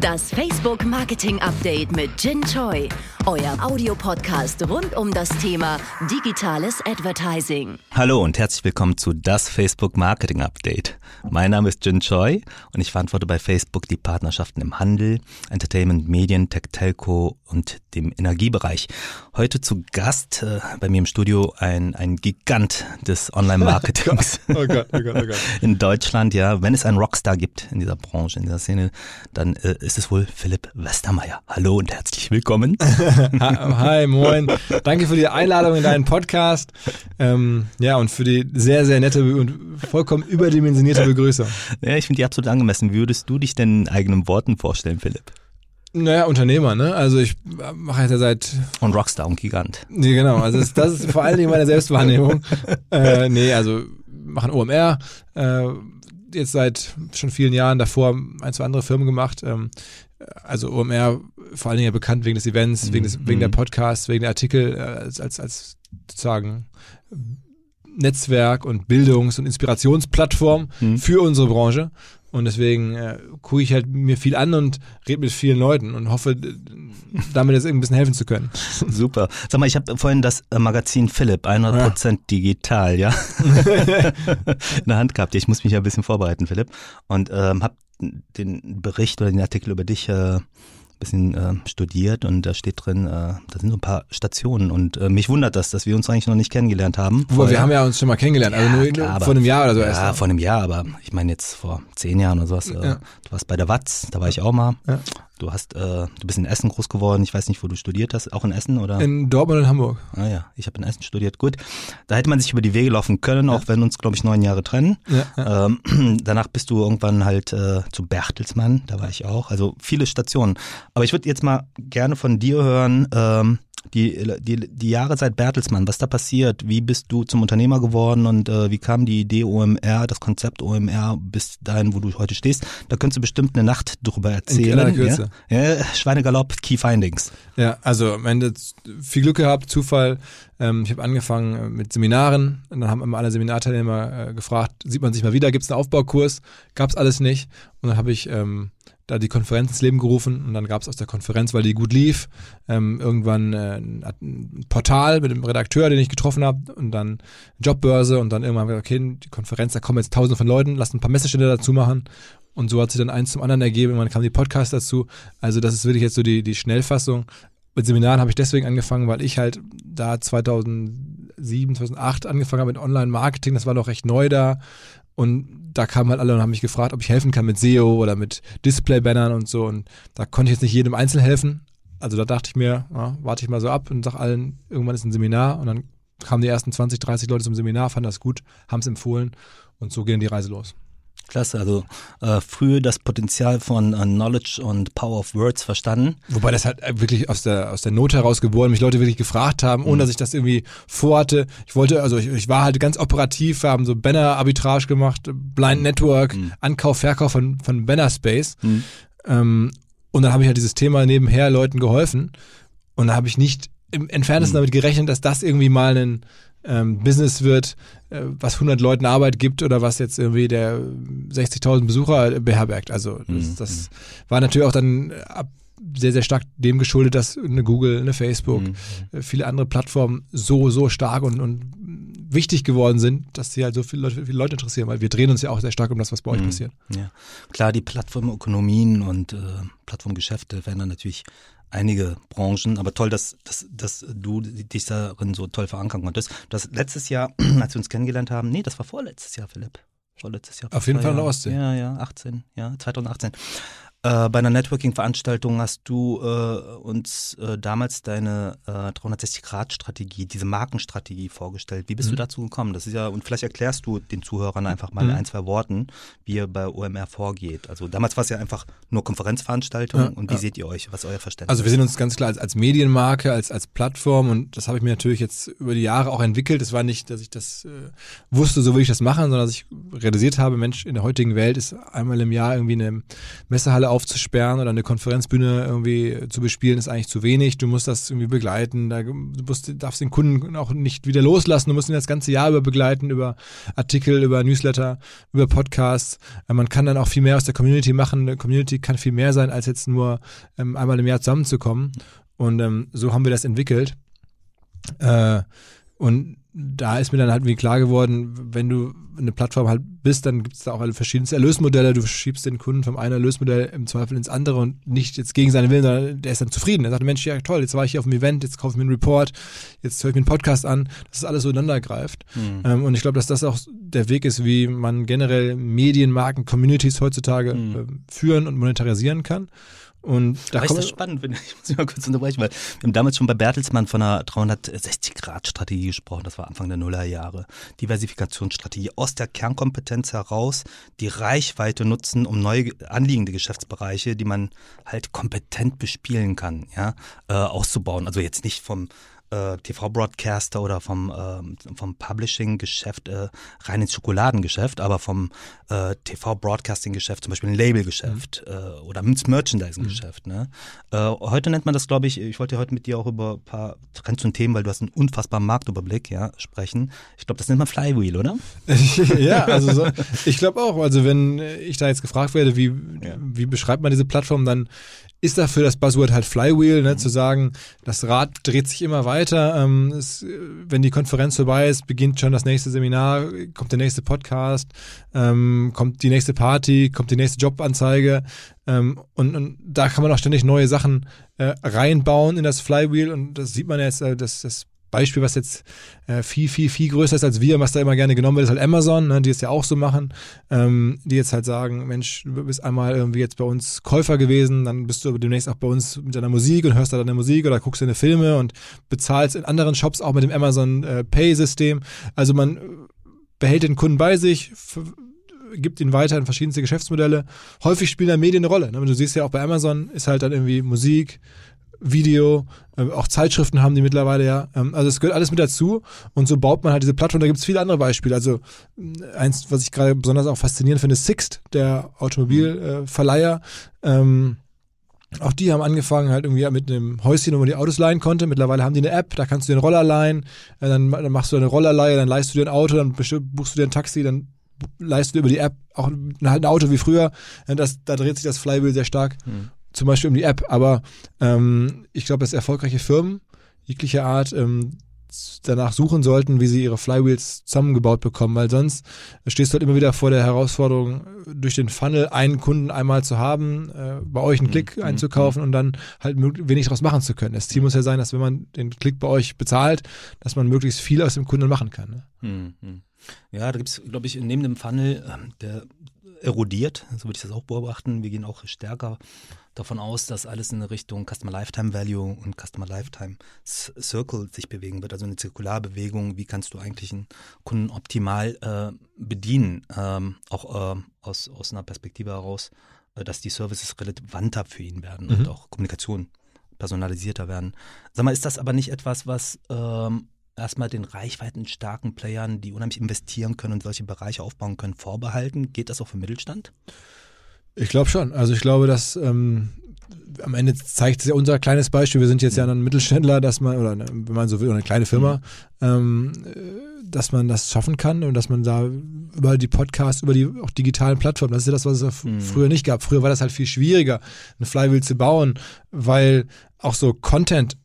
Das Facebook Marketing Update mit Jin Choi. Euer Audiopodcast rund um das Thema digitales Advertising. Hallo und herzlich willkommen zu das Facebook Marketing Update. Mein Name ist Jin Choi und ich verantworte bei Facebook die Partnerschaften im Handel, Entertainment, Medien, Tech, Telco und dem Energiebereich. Heute zu Gast äh, bei mir im Studio ein, ein Gigant des Online-Marketings oh Gott, oh Gott, oh Gott. in Deutschland. Ja, wenn es einen Rockstar gibt in dieser Branche, in dieser Szene, dann äh, ist es wohl Philipp Westermeier. Hallo und herzlich willkommen. Hi, moin. Danke für die Einladung in deinen Podcast. Ähm, ja, und für die sehr, sehr nette und vollkommen überdimensionierte Begrüßung. Ja, ich finde die absolut angemessen. Wie würdest du dich denn in eigenen Worten vorstellen, Philipp? Naja, Unternehmer, ne? Also ich mache jetzt ja seit... Und Rockstar und Gigant. Nee, genau. Also das, das ist vor allen Dingen meine Selbstwahrnehmung. äh, nee, also machen OMR, äh, jetzt seit schon vielen Jahren davor ein, zwei andere Firmen gemacht. Ähm, also OMR vor allen Dingen ja bekannt wegen des Events, wegen, des, wegen der Podcasts, wegen der Artikel äh, als, als, als sozusagen Netzwerk und Bildungs- und Inspirationsplattform mhm. für unsere Branche. Und deswegen äh, gucke ich halt mir viel an und rede mit vielen Leuten und hoffe, damit jetzt ein bisschen helfen zu können. Super. Sag mal, ich habe vorhin das äh, Magazin Philipp, 100% ja. digital, ja, in der Hand gehabt. Ich muss mich ja ein bisschen vorbereiten, Philipp. Und ähm, habe den Bericht oder den Artikel über dich äh, bisschen äh, studiert und da steht drin, äh, da sind so ein paar Stationen und äh, mich wundert das, dass wir uns eigentlich noch nicht kennengelernt haben. Wobei, wir haben ja uns schon mal kennengelernt, also ja, also nur klar, vor einem Jahr oder so erst. Ja, vor einem Jahr, aber ich meine jetzt vor zehn Jahren oder sowas. Äh, ja. Du warst bei der Watz, da war ich auch mal. Ja. Du hast, äh, du bist in Essen groß geworden. Ich weiß nicht, wo du studiert hast. Auch in Essen oder? In Dortmund und Hamburg. Ah ja, ich habe in Essen studiert. Gut, da hätte man sich über die Wege laufen können, auch wenn uns, glaube ich, neun Jahre trennen. Ja, ja. Ähm, danach bist du irgendwann halt äh, zu Bertelsmann. Da war ich auch. Also viele Stationen. Aber ich würde jetzt mal gerne von dir hören. Ähm, die, die, die Jahre seit Bertelsmann, was da passiert, wie bist du zum Unternehmer geworden und äh, wie kam die Idee OMR, das Konzept OMR bis dahin, wo du heute stehst? Da könntest du bestimmt eine Nacht drüber erzählen. In ja? Ja, Schweinegalopp, Key Findings. Ja, also am Ende viel Glück gehabt, Zufall. Ähm, ich habe angefangen äh, mit Seminaren und dann haben immer alle Seminarteilnehmer äh, gefragt, sieht man sich mal wieder, gibt es einen Aufbaukurs? Gab es alles nicht. Und dann habe ich ähm, da die Konferenz ins Leben gerufen und dann gab es aus der Konferenz, weil die gut lief, ähm, irgendwann äh, ein Portal mit dem Redakteur, den ich getroffen habe und dann Jobbörse und dann irgendwann okay, die Konferenz, da kommen jetzt tausende von Leuten, lasst ein paar Messestände dazu machen. Und so hat sich dann eins zum anderen ergeben, irgendwann kam die Podcast dazu, also das ist wirklich jetzt so die, die Schnellfassung. Mit Seminaren habe ich deswegen angefangen, weil ich halt da 2007, 2008 angefangen habe mit Online-Marketing, das war noch recht neu da und da kamen halt alle und haben mich gefragt, ob ich helfen kann mit SEO oder mit Display-Bannern und so. Und da konnte ich jetzt nicht jedem einzeln helfen. Also da dachte ich mir, ja, warte ich mal so ab und sag allen, irgendwann ist ein Seminar. Und dann kamen die ersten 20, 30 Leute zum Seminar, fanden das gut, haben es empfohlen. Und so ging die Reise los. Klasse, also äh, früh das Potenzial von äh, Knowledge und Power of Words verstanden. Wobei das halt äh, wirklich aus der aus der Not heraus geboren, mich Leute wirklich gefragt haben, ohne mhm. dass ich das irgendwie vorhatte. Ich wollte, also ich, ich war halt ganz operativ, wir haben so Banner-Arbitrage gemacht, Blind Network, mhm. Ankauf, Verkauf von, von Banner Space. Mhm. Ähm, und dann habe ich halt dieses Thema nebenher Leuten geholfen. Und da habe ich nicht im entferntesten mhm. damit gerechnet, dass das irgendwie mal ein ähm, Business wird, äh, was 100 Leuten Arbeit gibt oder was jetzt irgendwie der 60.000 Besucher beherbergt. Also das, mhm. das war natürlich auch dann ab sehr, sehr stark dem geschuldet, dass eine Google, eine Facebook, mhm. Äh, viele andere Plattformen so, so stark und, und wichtig geworden sind, dass sie halt so viele Leute, viele Leute interessieren, weil wir drehen uns ja auch sehr stark um das, was bei euch mhm. passiert. Ja, klar, die Plattformökonomien und äh, Plattformgeschäfte verändern natürlich einige Branchen, aber toll, dass, dass, dass du dich darin so toll verankern konntest. Das letztes Jahr, als wir uns kennengelernt haben, nee, das war vorletztes Jahr, Philipp. Vorletztes Jahr. Auf jeden Fall in der Ostsee. Ja, ja, 18, ja, 2018. Äh, bei einer Networking-Veranstaltung hast du äh, uns äh, damals deine 360-Grad-Strategie, diese Markenstrategie vorgestellt. Wie bist mhm. du dazu gekommen? Das ist ja, und vielleicht erklärst du den Zuhörern einfach mal mhm. in ein, zwei Worten, wie ihr bei OMR vorgeht. Also damals war es ja einfach nur Konferenzveranstaltung ja, und wie ja. seht ihr euch? Was ist euer Verständnis? Also wir sehen uns ganz klar als, als Medienmarke, als, als Plattform und das habe ich mir natürlich jetzt über die Jahre auch entwickelt. Es war nicht, dass ich das äh, wusste, so will ich das machen, sondern dass ich realisiert habe, Mensch, in der heutigen Welt ist einmal im Jahr irgendwie eine Messehalle Aufzusperren oder eine Konferenzbühne irgendwie zu bespielen, ist eigentlich zu wenig. Du musst das irgendwie begleiten. Du musst, darfst den Kunden auch nicht wieder loslassen. Du musst ihn das ganze Jahr über begleiten, über Artikel, über Newsletter, über Podcasts. Äh, man kann dann auch viel mehr aus der Community machen. Eine Community kann viel mehr sein, als jetzt nur ähm, einmal im Jahr zusammenzukommen. Und ähm, so haben wir das entwickelt. Äh, und da ist mir dann halt irgendwie klar geworden, wenn du eine Plattform halt bist, dann gibt es da auch alle verschiedenste Erlösmodelle. Du schiebst den Kunden vom einen Erlösmodell im Zweifel ins andere und nicht jetzt gegen seinen Willen, sondern der ist dann zufrieden. Er sagt, Mensch, ja toll, jetzt war ich hier auf dem Event, jetzt kaufe ich mir einen Report, jetzt höre ich mir einen Podcast an, dass das alles so ineinander greift. Mhm. Ähm, und ich glaube, dass das auch der Weg ist, wie man generell Medienmarken, Communities heutzutage mhm. äh, führen und monetarisieren kann. Und da ist das spannend, wenn ich muss mal kurz unterbrechen, weil wir haben damals schon bei Bertelsmann von einer 360-Grad-Strategie gesprochen, das war Anfang der Nullerjahre. Diversifikationsstrategie aus der Kernkompetenz heraus, die Reichweite nutzen, um neu anliegende Geschäftsbereiche, die man halt kompetent bespielen kann, ja, äh, auszubauen. Also jetzt nicht vom äh, TV-Broadcaster oder vom, äh, vom Publishing-Geschäft äh, rein ins Schokoladengeschäft, aber vom äh, TV-Broadcasting-Geschäft, zum Beispiel ein Label-Geschäft mhm. äh, oder ins Merchandising-Geschäft. Mhm. Ne? Äh, heute nennt man das, glaube ich, ich wollte heute mit dir auch über ein paar Trends und Themen, weil du hast einen unfassbaren Marktüberblick, ja, sprechen. Ich glaube, das nennt man Flywheel, oder? ja, also so, ich glaube auch. Also wenn ich da jetzt gefragt werde, wie, ja. wie beschreibt man diese Plattform, dann ist dafür das Buzzword halt Flywheel, ne, mhm. zu sagen, das Rad dreht sich immer weiter. Ähm, es, wenn die Konferenz vorbei ist, beginnt schon das nächste Seminar, kommt der nächste Podcast, ähm, kommt die nächste Party, kommt die nächste Jobanzeige. Ähm, und, und da kann man auch ständig neue Sachen äh, reinbauen in das Flywheel. Und das sieht man jetzt, äh, das, das Beispiel, was jetzt äh, viel, viel, viel größer ist als wir, was da immer gerne genommen wird, ist halt Amazon, ne, die es ja auch so machen, ähm, die jetzt halt sagen, Mensch, du bist einmal irgendwie jetzt bei uns Käufer gewesen, dann bist du demnächst auch bei uns mit deiner Musik und hörst da deine Musik oder guckst deine Filme und bezahlst in anderen Shops auch mit dem Amazon äh, Pay-System. Also man behält den Kunden bei sich, gibt ihn weiter in verschiedenste Geschäftsmodelle. Häufig spielen da Medien eine Rolle. Ne? Du siehst ja auch bei Amazon ist halt dann irgendwie Musik, Video, äh, auch Zeitschriften haben die mittlerweile ja. Ähm, also es gehört alles mit dazu und so baut man halt diese Plattform. Da gibt es viele andere Beispiele. Also äh, eins, was ich gerade besonders auch faszinierend finde, Sixt, der Automobilverleiher. Äh, ähm, auch die haben angefangen halt irgendwie mit einem Häuschen, wo man die Autos leihen konnte. Mittlerweile haben die eine App, da kannst du den Roller leihen, äh, dann, dann machst du eine Rollerleihe, dann leihst du dir ein Auto, dann buchst du dir ein Taxi, dann leistest du über die App auch halt ein Auto wie früher. Das, da dreht sich das Flywheel sehr stark. Mhm zum Beispiel um die App, aber ähm, ich glaube, dass erfolgreiche Firmen jeglicher Art ähm, danach suchen sollten, wie sie ihre Flywheels zusammengebaut bekommen, weil sonst stehst du halt immer wieder vor der Herausforderung, durch den Funnel einen Kunden einmal zu haben, äh, bei euch einen mhm. Klick mhm. einzukaufen und dann halt wenig daraus machen zu können. Das Ziel muss ja sein, dass wenn man den Klick bei euch bezahlt, dass man möglichst viel aus dem Kunden machen kann. Ne? Mhm. Ja, da gibt es, glaube ich, neben dem Funnel, ähm, der erodiert, so würde ich das auch beobachten. Wir gehen auch stärker davon aus, dass alles in Richtung Customer Lifetime Value und Customer Lifetime Circle sich bewegen wird, also eine Zirkularbewegung. Wie kannst du eigentlich einen Kunden optimal äh, bedienen, ähm, auch äh, aus, aus einer Perspektive heraus, äh, dass die Services relevanter für ihn werden mhm. und auch Kommunikation personalisierter werden. Sag mal, ist das aber nicht etwas, was ähm, erstmal den reichweitenstarken Playern, die unheimlich investieren können und solche Bereiche aufbauen können, vorbehalten? Geht das auch für Mittelstand? Ich glaube schon. Also ich glaube, dass ähm, am Ende zeigt es ja unser kleines Beispiel. Wir sind jetzt ja ein Mittelständler, dass man, oder eine, wenn man so will, eine kleine Firma, mhm. ähm, dass man das schaffen kann und dass man da über die Podcasts, über die auch digitalen Plattformen, das ist ja das, was es mhm. früher nicht gab. Früher war das halt viel schwieriger, ein Flywheel zu bauen, weil auch so Content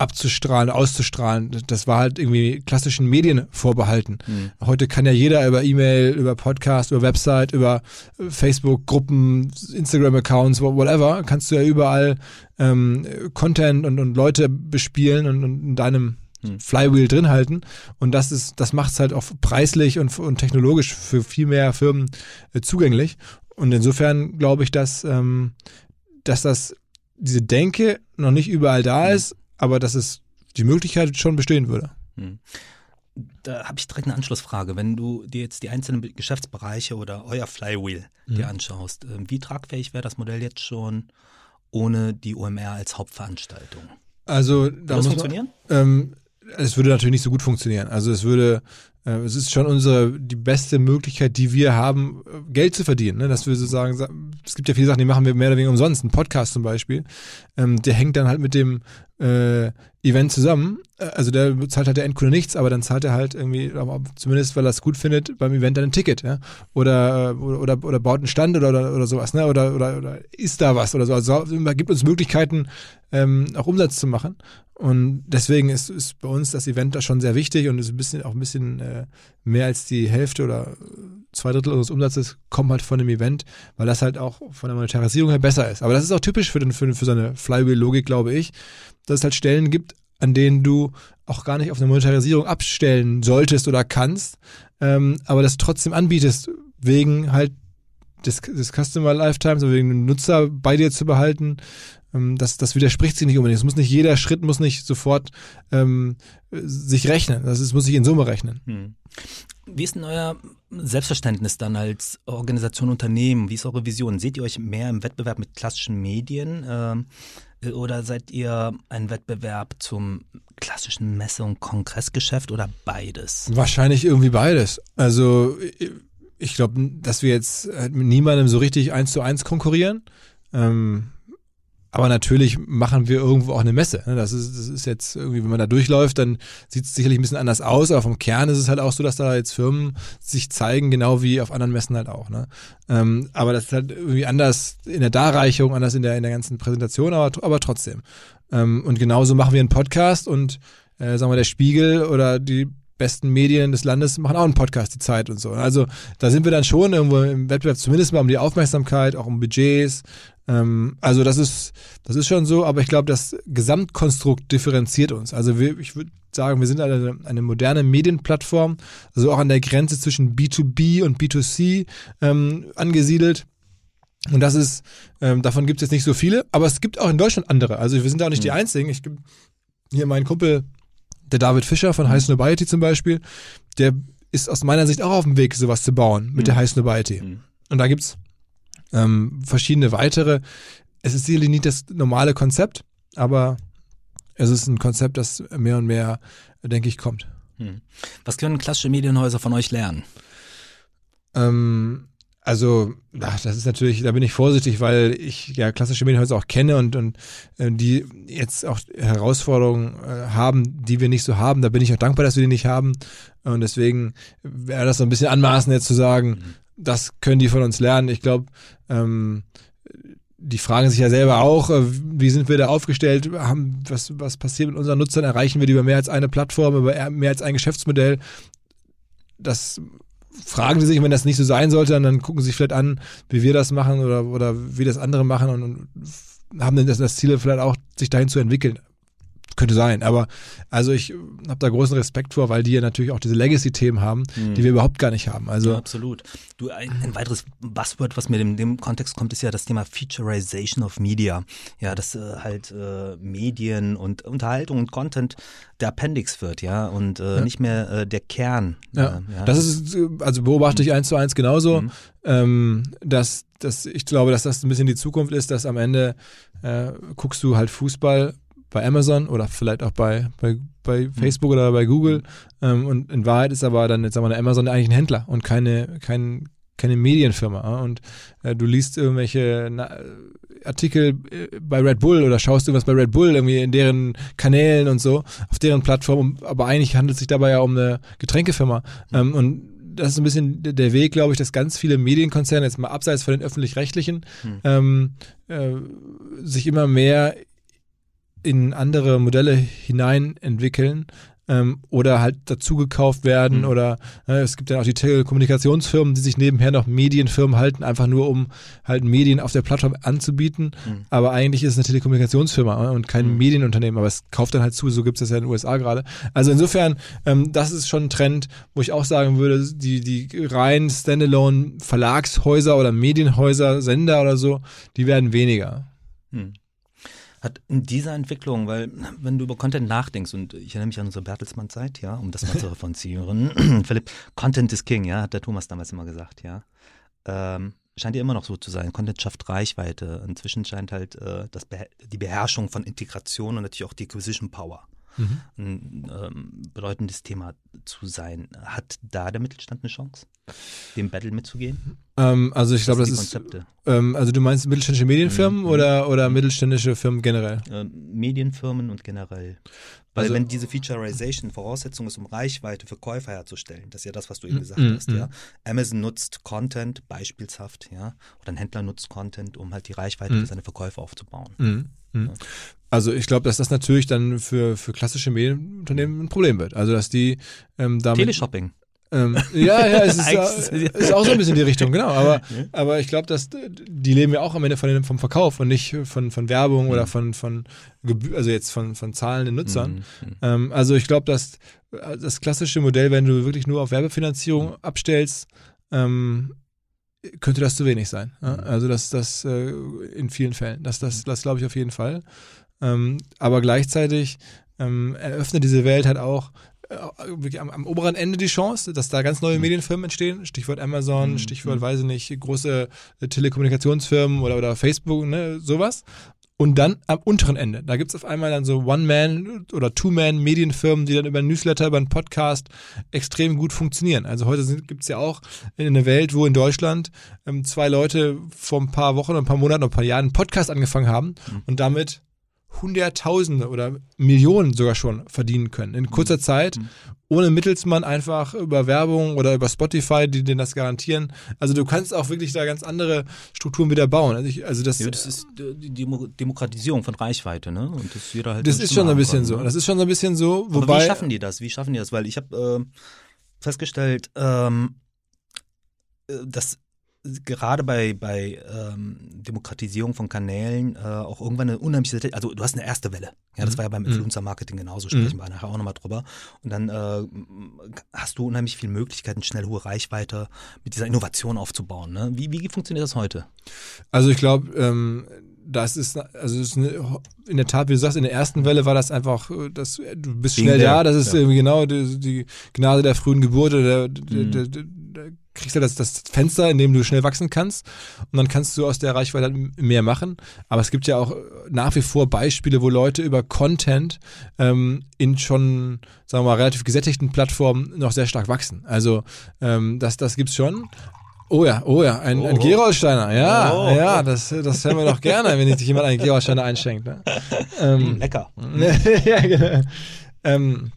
abzustrahlen, auszustrahlen. Das war halt irgendwie klassischen Medien vorbehalten. Mhm. Heute kann ja jeder über E-Mail, über Podcast, über Website, über Facebook-Gruppen, Instagram-Accounts, whatever, kannst du ja überall ähm, Content und, und Leute bespielen und, und in deinem mhm. Flywheel drin halten. Und das ist, das macht es halt auch preislich und, und technologisch für viel mehr Firmen äh, zugänglich. Und insofern glaube ich, dass, ähm, dass das diese Denke noch nicht überall da mhm. ist, aber dass es die Möglichkeit schon bestehen würde. Hm. Da habe ich direkt eine Anschlussfrage. Wenn du dir jetzt die einzelnen Geschäftsbereiche oder euer Flywheel mhm. dir anschaust, ähm, wie tragfähig wäre das Modell jetzt schon ohne die OMR als Hauptveranstaltung? Also, da würde das funktionieren? Man, ähm, es würde natürlich nicht so gut funktionieren. Also es würde es ist schon unsere die beste Möglichkeit, die wir haben, äh, Geld zu verdienen. Ne? Dass wir sozusagen, es gibt ja viele Sachen, die machen wir mehr oder weniger umsonst. Ein Podcast zum Beispiel, ähm, der hängt dann halt mit dem äh, Event zusammen. Äh, also der zahlt halt der Endkunde nichts, aber dann zahlt er halt irgendwie, zumindest weil er es gut findet, beim Event dann ein Ticket, ja. Oder, oder, oder, oder baut einen Stand oder, oder, oder sowas, ne? Oder, oder, oder ist da was oder so. Also gibt uns Möglichkeiten, ähm, auch Umsatz zu machen. Und deswegen ist, ist bei uns das Event da schon sehr wichtig und ist ein bisschen auch ein bisschen äh, mehr als die Hälfte oder zwei Drittel unseres Umsatzes kommen halt von dem Event, weil das halt auch von der Monetarisierung her besser ist. Aber das ist auch typisch für, den, für, für so eine Flywheel-Logik, glaube ich, dass es halt Stellen gibt, an denen du auch gar nicht auf eine Monetarisierung abstellen solltest oder kannst, ähm, aber das trotzdem anbietest, wegen halt des, des Customer Lifetimes, also wegen dem Nutzer bei dir zu behalten das, das widerspricht sich nicht unbedingt. Es muss nicht jeder Schritt muss nicht sofort ähm, sich rechnen. Das ist, muss sich in Summe rechnen. Hm. Wie ist denn euer Selbstverständnis dann als Organisation, Unternehmen? Wie ist eure Vision? Seht ihr euch mehr im Wettbewerb mit klassischen Medien äh, oder seid ihr ein Wettbewerb zum klassischen Messe- und Kongressgeschäft oder beides? Wahrscheinlich irgendwie beides. Also ich glaube, dass wir jetzt mit niemandem so richtig eins zu eins konkurrieren. Ähm, aber natürlich machen wir irgendwo auch eine Messe. Ne? Das ist, das ist jetzt irgendwie, wenn man da durchläuft, dann sieht es sicherlich ein bisschen anders aus, aber vom Kern ist es halt auch so, dass da jetzt Firmen sich zeigen, genau wie auf anderen Messen halt auch. Ne? Ähm, aber das ist halt irgendwie anders in der Darreichung, anders in der, in der ganzen Präsentation, aber, aber trotzdem. Ähm, und genauso machen wir einen Podcast und äh, sagen wir, der Spiegel oder die besten Medien des Landes machen auch einen Podcast, die Zeit und so. Also da sind wir dann schon irgendwo im Wettbewerb, zumindest mal um die Aufmerksamkeit, auch um Budgets, ähm, also das ist, das ist schon so, aber ich glaube, das Gesamtkonstrukt differenziert uns. Also wir, ich würde sagen, wir sind eine, eine moderne Medienplattform, also auch an der Grenze zwischen B2B und B2C ähm, angesiedelt. Und das ist, ähm, davon gibt es jetzt nicht so viele, aber es gibt auch in Deutschland andere. Also wir sind da auch nicht mhm. die Einzigen. Ich hier meinen Kumpel, der David Fischer von mhm. High Snobiety zum Beispiel, der ist aus meiner Sicht auch auf dem Weg, sowas zu bauen mit mhm. der High Snobiety. Mhm. Und da gibt's ähm, verschiedene weitere. Es ist sicherlich nicht das normale Konzept, aber es ist ein Konzept, das mehr und mehr, denke ich, kommt. Hm. Was können klassische Medienhäuser von euch lernen? Ähm, also, ach, das ist natürlich, da bin ich vorsichtig, weil ich ja klassische Medienhäuser auch kenne und, und äh, die jetzt auch Herausforderungen äh, haben, die wir nicht so haben. Da bin ich auch dankbar, dass wir die nicht haben. Und deswegen wäre das so ein bisschen anmaßend, jetzt zu sagen, mhm das können die von uns lernen. Ich glaube, ähm, die fragen sich ja selber auch, äh, wie sind wir da aufgestellt, haben, was, was passiert mit unseren Nutzern, erreichen wir die über mehr als eine Plattform, über mehr als ein Geschäftsmodell. Das fragen sie sich, wenn das nicht so sein sollte, dann gucken sie sich vielleicht an, wie wir das machen oder, oder wie das andere machen und, und haben dann das, das Ziel vielleicht auch, sich dahin zu entwickeln. Könnte sein, aber also ich habe da großen Respekt vor, weil die ja natürlich auch diese Legacy-Themen haben, mhm. die wir überhaupt gar nicht haben. Also ja, absolut. Du, ein, ein, weiteres Buzzword, was mir in dem Kontext kommt, ist ja das Thema Featureization of Media. Ja, dass äh, halt äh, Medien und Unterhaltung und Content der Appendix wird, ja, und äh, ja. nicht mehr äh, der Kern. Ja. Äh, ja. das ist, also beobachte ich eins zu eins genauso, mhm. ähm, dass, dass ich glaube, dass das ein bisschen die Zukunft ist, dass am Ende äh, guckst du halt Fußball bei Amazon oder vielleicht auch bei, bei, bei mhm. Facebook oder bei Google. Mhm. Ähm, und in Wahrheit ist aber dann jetzt sagen wir, Amazon eigentlich ein Händler und keine, kein, keine Medienfirma. Und äh, du liest irgendwelche na, Artikel äh, bei Red Bull oder schaust du was bei Red Bull irgendwie in deren Kanälen und so, auf deren Plattform. Aber eigentlich handelt es sich dabei ja um eine Getränkefirma. Mhm. Ähm, und das ist ein bisschen der Weg, glaube ich, dass ganz viele Medienkonzerne, jetzt mal abseits von den öffentlich-rechtlichen, hm. ähm, äh, sich immer mehr in andere Modelle hinein entwickeln ähm, oder halt dazugekauft werden mhm. oder äh, es gibt ja auch die Telekommunikationsfirmen, die sich nebenher noch Medienfirmen halten, einfach nur um halt Medien auf der Plattform anzubieten. Mhm. Aber eigentlich ist es eine Telekommunikationsfirma äh, und kein mhm. Medienunternehmen, aber es kauft dann halt zu, so gibt es das ja in den USA gerade. Also insofern, ähm, das ist schon ein Trend, wo ich auch sagen würde, die, die rein Standalone Verlagshäuser oder Medienhäuser, Sender oder so, die werden weniger. Mhm hat in dieser Entwicklung, weil wenn du über Content nachdenkst, und ich erinnere mich an unsere Bertelsmann-Zeit, ja, um das mal zu referenzieren, Philipp, Content is King, ja, hat der Thomas damals immer gesagt, ja. Ähm, scheint ja immer noch so zu sein. Content schafft Reichweite. Inzwischen scheint halt äh, das Be die Beherrschung von Integration und natürlich auch die Acquisition Power mhm. ein ähm, bedeutendes Thema zu sein. Hat da der Mittelstand eine Chance, dem Battle mitzugehen? Ähm, also ich glaube, das ist. Ähm, also du meinst mittelständische Medienfirmen mhm. oder, oder mhm. mittelständische Firmen generell? Ähm, Medienfirmen und generell. Weil also, wenn diese Featureization Voraussetzung ist, um Reichweite für Käufer herzustellen, das ist ja das, was du eben gesagt mm, hast, mm. ja. Amazon nutzt Content beispielshaft, ja, oder ein Händler nutzt Content, um halt die Reichweite für seine Verkäufe aufzubauen. Mm, ja. Also ich glaube, dass das natürlich dann für, für klassische Medienunternehmen ein Problem wird. Also dass die ähm, damit. Teleshopping. Ähm, ja, ja, es ist, ist, auch so ein bisschen die Richtung, genau. Aber, aber ich glaube, dass die leben ja auch am Ende von vom Verkauf und nicht von, von Werbung mhm. oder von, von also jetzt von, von zahlenden Nutzern. Mhm. mhm. Ähm, also ich glaube, dass das klassische Modell, wenn du wirklich nur auf Werbefinanzierung mhm. abstellst, ähm, könnte das zu wenig sein. Ja? Mhm. Also das, das äh, in vielen Fällen. Das, das, das glaube ich auf jeden Fall. Ähm, aber gleichzeitig ähm, eröffnet diese Welt halt auch äh, am, am, oberen Ende die Chance, dass da ganz neue mhm. Medienfirmen entstehen. Stichwort Amazon, mhm. Stichwort, mhm. weiß ich nicht, große äh, Telekommunikationsfirmen oder, oder Facebook, ne, sowas. Und dann am unteren Ende, da gibt es auf einmal dann so One-Man- oder Two-Man-Medienfirmen, die dann über einen Newsletter, über einen Podcast extrem gut funktionieren. Also heute gibt es ja auch in einer Welt, wo in Deutschland ähm, zwei Leute vor ein paar Wochen, ein paar Monaten, ein paar Jahren einen Podcast angefangen haben mhm. und damit Hunderttausende oder Millionen sogar schon verdienen können in kurzer mhm. Zeit, mhm. ohne Mittelsmann einfach über Werbung oder über Spotify, die denen das garantieren. Also du kannst auch wirklich da ganz andere Strukturen wieder bauen. Also, ich, also das, ja, das ist die Demokratisierung von Reichweite, ne? Und das jeder halt. Das ist schon ein bisschen so. Ne? Das ist schon ein bisschen so. Wobei, Aber wie schaffen die das? Wie schaffen die das? Weil ich habe äh, festgestellt, ähm, äh, dass gerade bei, bei ähm, Demokratisierung von Kanälen äh, auch irgendwann eine unheimliche, also du hast eine erste Welle. Ja, das mhm. war ja beim mhm. Influencer-Marketing genauso, sprechen mhm. wir nachher auch nochmal drüber. Und dann äh, hast du unheimlich viele Möglichkeiten, schnell hohe Reichweite mit dieser Innovation aufzubauen. Ne? Wie, wie funktioniert das heute? Also ich glaube, ähm, das ist, also ist eine, in der Tat, wie du sagst, in der ersten Welle war das einfach, das, du bist schnell da, das ist ja. genau die, die, Gnade der frühen Geburt oder der, mhm. der, der, kriegst du das, das Fenster, in dem du schnell wachsen kannst und dann kannst du aus der Reichweite halt mehr machen. Aber es gibt ja auch nach wie vor Beispiele, wo Leute über Content ähm, in schon, sagen wir mal, relativ gesättigten Plattformen noch sehr stark wachsen. Also ähm, das, das gibt's schon. Oh ja, oh ja, ein, oh. ein Gerolsteiner, ja, oh. ja, das, das hören wir doch gerne, wenn sich jemand einen Gerolsteiner einschenkt. Ne? Ähm, Lecker. ja, genau. Ähm,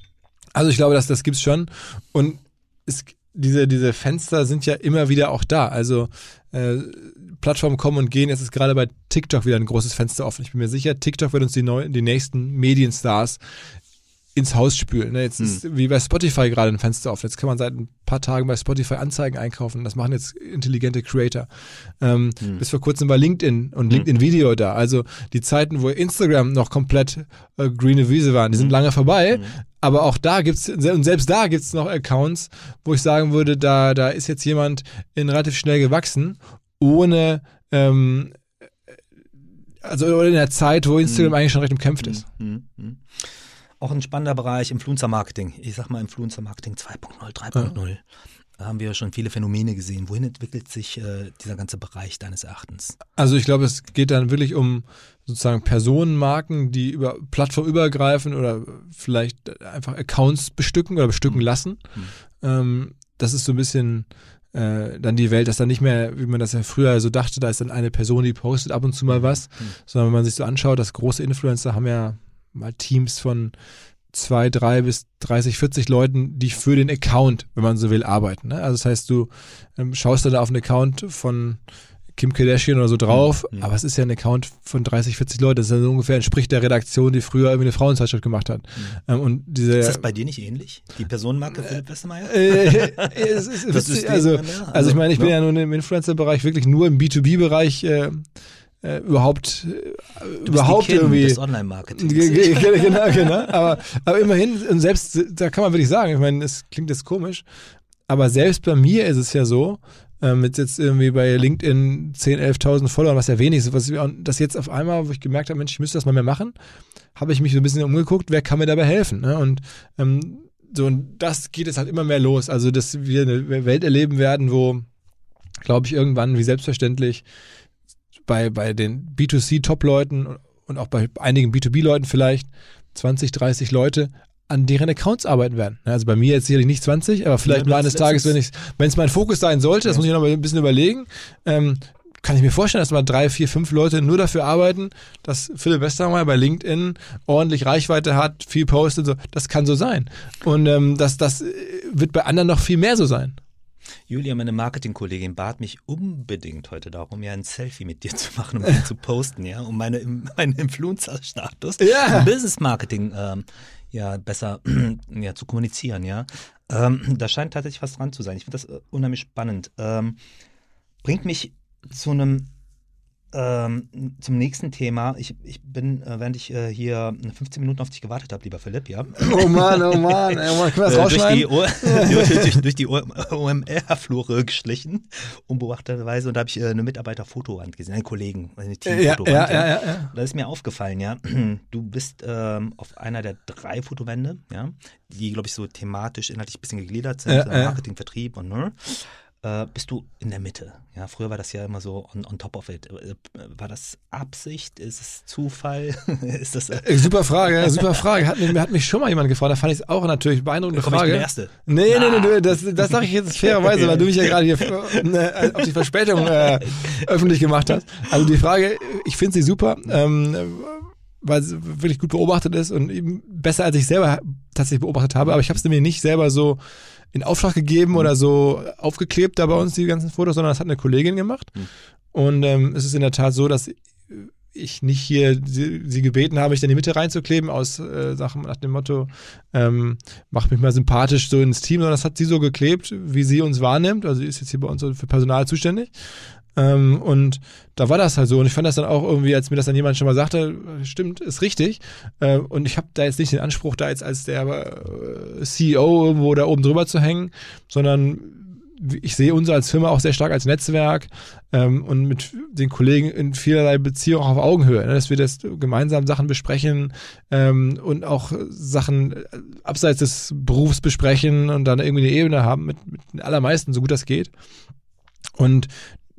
also ich glaube, dass das gibt's schon und es diese, diese Fenster sind ja immer wieder auch da. Also äh, Plattformen kommen und gehen. Jetzt ist gerade bei TikTok wieder ein großes Fenster offen. Ich bin mir sicher, TikTok wird uns die, neu, die nächsten Medienstars ins Haus spülen. Ne? Jetzt hm. ist wie bei Spotify gerade ein Fenster offen. Jetzt kann man seit ein paar Tagen bei Spotify Anzeigen einkaufen. Das machen jetzt intelligente Creator. Ähm, hm. Bis vor kurzem war LinkedIn und hm. LinkedIn Video da. Also die Zeiten, wo Instagram noch komplett äh, grüne Wiese waren, die sind hm. lange vorbei. Aber auch da gibt's und selbst da gibt's noch Accounts, wo ich sagen würde, da, da ist jetzt jemand in relativ schnell gewachsen, ohne ähm, also in der Zeit, wo Instagram hm. eigentlich schon recht umkämpft ist auch ein spannender Bereich Influencer-Marketing. Ich sag mal Influencer-Marketing 2.0, 3.0. Ja. Da haben wir schon viele Phänomene gesehen. Wohin entwickelt sich äh, dieser ganze Bereich deines Erachtens? Also ich glaube, es geht dann wirklich um sozusagen Personenmarken, die über Plattform übergreifen oder vielleicht einfach Accounts bestücken oder bestücken mhm. lassen. Mhm. Ähm, das ist so ein bisschen äh, dann die Welt, dass dann nicht mehr, wie man das ja früher so dachte, da ist dann eine Person, die postet ab und zu mal was, mhm. sondern wenn man sich so anschaut, dass große Influencer haben ja mal Teams von zwei, drei bis 30, 40 Leuten, die für den Account, wenn man so will, arbeiten. Ne? Also das heißt, du ähm, schaust dann auf einen Account von Kim Kardashian oder so drauf, mhm. aber es ist ja ein Account von 30, 40 Leuten. Das ist ja so ungefähr entspricht der Redaktion, die früher irgendwie eine Frauenzeitschrift gemacht hat. Mhm. Ähm, und diese, ist das bei dir nicht ähnlich? Die Personenmarke äh, Philipp Westermeier? Äh, es ist witzig, also, also, also ich meine, ich bin ja nun im Influencer-Bereich wirklich nur im B2B-Bereich äh, äh, überhaupt äh, überhaupt irgendwie des Online-Marketing. genau, genau. Aber, aber immerhin, und selbst da kann man wirklich sagen, ich meine, es klingt jetzt komisch, aber selbst bei mir ist es ja so, äh, mit jetzt irgendwie bei LinkedIn 10, 11.000 Follower, was ja wenig ist, was das jetzt auf einmal, wo ich gemerkt habe, Mensch, ich müsste das mal mehr machen, habe ich mich so ein bisschen umgeguckt, wer kann mir dabei helfen? Ne? Und ähm, so, und das geht jetzt halt immer mehr los. Also, dass wir eine Welt erleben werden, wo, glaube ich, irgendwann wie selbstverständlich bei, bei den B2C-Top-Leuten und auch bei einigen B2B-Leuten vielleicht 20, 30 Leute an deren Accounts arbeiten werden. Also bei mir jetzt sicherlich nicht 20, aber vielleicht ja, mal eines Tages, wenn wenn es mein Fokus sein sollte, das muss ich noch mal ein bisschen überlegen, ähm, kann ich mir vorstellen, dass mal drei, vier, fünf Leute nur dafür arbeiten, dass Philipp Westermeier bei LinkedIn ordentlich Reichweite hat, viel postet. So. Das kann so sein. Und ähm, das, das wird bei anderen noch viel mehr so sein. Julia, meine Marketingkollegin, bat mich unbedingt heute darum, ja ein Selfie mit dir zu machen, um zu posten, ja, um meine, meinen Influencer-Status ja. im Business Marketing ähm, ja besser ja, zu kommunizieren, ja. Ähm, da scheint tatsächlich was dran zu sein. Ich finde das äh, unheimlich spannend. Ähm, bringt mich zu einem ähm, zum nächsten Thema. Ich, ich bin, äh, während ich äh, hier 15 Minuten auf dich gewartet habe, lieber Philipp, ja. Oh Mann, oh Mann, ey, man, kann das äh, durch die, durch, durch, durch die OMR-Flure geschlichen, unbeobachteterweise, und da habe ich äh, eine Mitarbeiterfotowand gesehen, einen Kollegen, eine Teamfotowand. Ja, ja, ja, ja, Da ist mir aufgefallen, ja, du bist ähm, auf einer der drei Fotowände, ja, die, glaube ich, so thematisch, inhaltlich ein bisschen gegliedert sind, Marketing, Vertrieb und ne äh, bist du in der Mitte. Ja, früher war das ja immer so on, on top of it. Äh, war das Absicht? Ist es Zufall? ist das, äh super Frage, super Frage. Hat, hat mich schon mal jemand gefragt. Da fand ich es auch natürlich beeindruckende Komm, Frage. Ich der Erste. Nee, nee, nee, nee das, das sage ich jetzt fairerweise, weil du mich ja gerade hier äh, auf die Verspätung äh, öffentlich gemacht hast. Also die Frage, ich finde sie super. Ähm, weil es wirklich gut beobachtet ist und besser als ich selber tatsächlich beobachtet habe, aber ich habe es nämlich nicht selber so in Auftrag gegeben oder so aufgeklebt da bei uns die ganzen Fotos, sondern das hat eine Kollegin gemacht. Mhm. Und ähm, es ist in der Tat so, dass ich nicht hier sie, sie gebeten habe, mich in die Mitte reinzukleben aus äh, Sachen nach dem Motto, ähm, mach mich mal sympathisch so ins Team, sondern das hat sie so geklebt, wie sie uns wahrnimmt. Also sie ist jetzt hier bei uns für Personal zuständig. Ähm, und da war das halt so. Und ich fand das dann auch irgendwie, als mir das dann jemand schon mal sagte, stimmt, ist richtig. Äh, und ich habe da jetzt nicht den Anspruch, da jetzt als der äh, CEO irgendwo da oben drüber zu hängen, sondern ich sehe uns als Firma auch sehr stark als Netzwerk ähm, und mit den Kollegen in vielerlei Beziehung auch auf Augenhöhe, ne, dass wir das gemeinsam Sachen besprechen ähm, und auch Sachen äh, abseits des Berufs besprechen und dann irgendwie eine Ebene haben mit, mit den allermeisten, so gut das geht. Und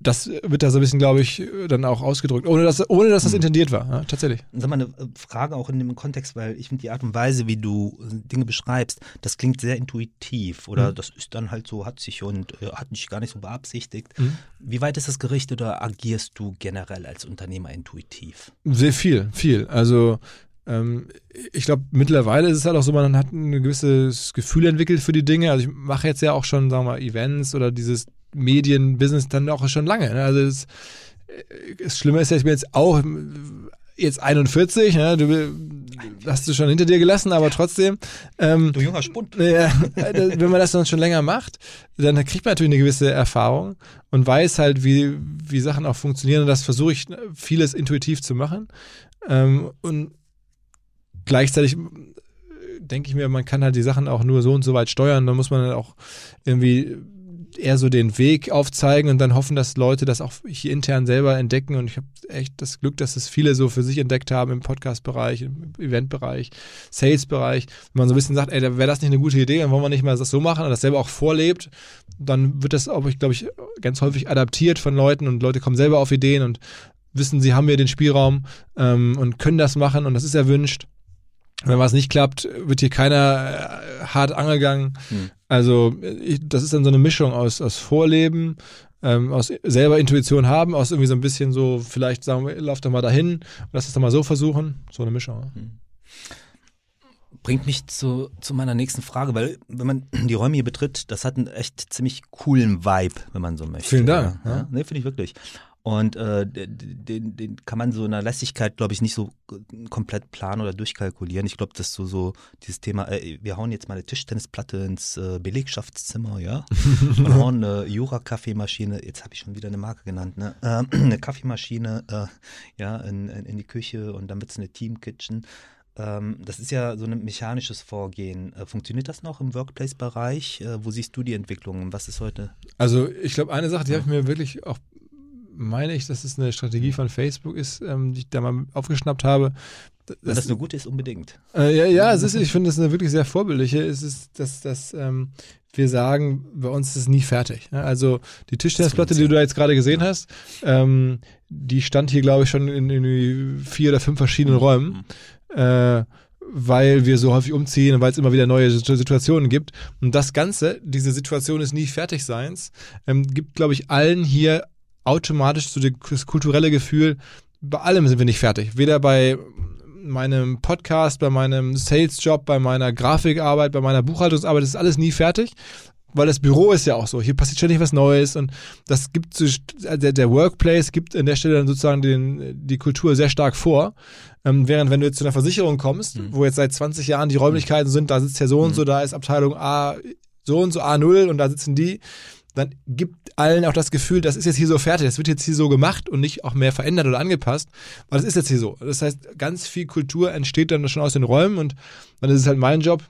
das wird da so ein bisschen, glaube ich, dann auch ausgedrückt, ohne dass, ohne dass das mhm. intendiert war, ja, tatsächlich. Sag mal eine äh, Frage auch in dem Kontext, weil ich finde die Art und Weise, wie du äh, Dinge beschreibst, das klingt sehr intuitiv oder mhm. das ist dann halt so, hat sich und äh, hat mich gar nicht so beabsichtigt. Mhm. Wie weit ist das gerichtet oder agierst du generell als Unternehmer intuitiv? Sehr viel, viel. Also ähm, ich glaube, mittlerweile ist es halt auch so, man hat ein gewisses Gefühl entwickelt für die Dinge. Also ich mache jetzt ja auch schon, sagen wir mal, Events oder dieses Medienbusiness dann auch schon lange. Ne? Also das, äh, das Schlimme ist ja, ich bin jetzt auch jetzt 41, ne? du hast du schon hinter dir gelassen, aber trotzdem. Ähm, du junger Spund. Ja, wenn man das dann schon länger macht, dann kriegt man natürlich eine gewisse Erfahrung und weiß halt, wie, wie Sachen auch funktionieren und das versuche ich vieles intuitiv zu machen. Ähm, und gleichzeitig denke ich mir, man kann halt die Sachen auch nur so und so weit steuern, dann muss man halt auch irgendwie eher so den Weg aufzeigen und dann hoffen, dass Leute das auch hier intern selber entdecken. Und ich habe echt das Glück, dass es viele so für sich entdeckt haben im Podcast-Bereich, im Event-Bereich, Sales-Bereich. Wenn man so ein bisschen sagt, ey, wäre das nicht eine gute Idee, dann wollen wir nicht mal das so machen und das selber auch vorlebt, dann wird das auch, ich glaube ich, ganz häufig adaptiert von Leuten und Leute kommen selber auf Ideen und wissen, sie haben hier den Spielraum ähm, und können das machen und das ist erwünscht. Wenn was nicht klappt, wird hier keiner äh, hart angegangen. Hm. Also ich, das ist dann so eine Mischung aus, aus Vorleben, ähm, aus selber Intuition haben, aus irgendwie so ein bisschen so, vielleicht sagen wir, lauf doch mal dahin lass es doch mal so versuchen. So eine Mischung. Hm. Bringt mich zu, zu meiner nächsten Frage, weil wenn man die Räume hier betritt, das hat einen echt ziemlich coolen Vibe, wenn man so möchte. Vielen Dank. Ja, ja. Nee, finde ich wirklich. Und äh, den, den kann man so in der Lässigkeit, glaube ich, nicht so komplett planen oder durchkalkulieren. Ich glaube, das ist so, so dieses Thema, äh, wir hauen jetzt mal eine Tischtennisplatte ins äh, Belegschaftszimmer, ja. Wir hauen eine Jura-Kaffeemaschine, jetzt habe ich schon wieder eine Marke genannt, ne? Äh, eine Kaffeemaschine äh, ja, in, in, in, die Küche und dann wird es eine Team-Kitchen. Ähm, das ist ja so ein mechanisches Vorgehen. Äh, funktioniert das noch im Workplace-Bereich? Äh, wo siehst du die Entwicklung? Was ist heute? Also ich glaube, eine Sache, die ja. habe ich mir wirklich auch meine ich, dass es eine Strategie von Facebook ist, ähm, die ich da mal aufgeschnappt habe. Das, Wenn das eine gute ist, unbedingt. Äh, ja, ja, es ist, ich finde es eine wirklich sehr vorbildliche. Es ist, dass, dass ähm, wir sagen, bei uns ist es nie fertig. Ne? Also die Tischtennisplatte, die du da jetzt gerade gesehen hast, ähm, die stand hier, glaube ich, schon in, in, vier oder fünf verschiedenen mhm. Räumen. Äh, weil wir so häufig umziehen und weil es immer wieder neue Situationen gibt. Und das Ganze, diese Situation des nie Fertigseins, ähm, gibt, glaube ich, allen hier automatisch so das kulturelle Gefühl, bei allem sind wir nicht fertig. Weder bei meinem Podcast, bei meinem Sales-Job, bei meiner Grafikarbeit, bei meiner Buchhaltungsarbeit, das ist alles nie fertig. Weil das Büro ist ja auch so. Hier passiert ständig was Neues und das gibt der, der Workplace gibt an der Stelle dann sozusagen den, die Kultur sehr stark vor. Ähm, während wenn du jetzt zu einer Versicherung kommst, mhm. wo jetzt seit 20 Jahren die Räumlichkeiten sind, da sitzt ja so und mhm. so, da ist Abteilung A so und so A0 und da sitzen die dann gibt allen auch das Gefühl, das ist jetzt hier so fertig, das wird jetzt hier so gemacht und nicht auch mehr verändert oder angepasst, weil das ist jetzt hier so. Das heißt, ganz viel Kultur entsteht dann schon aus den Räumen und dann ist es halt mein Job,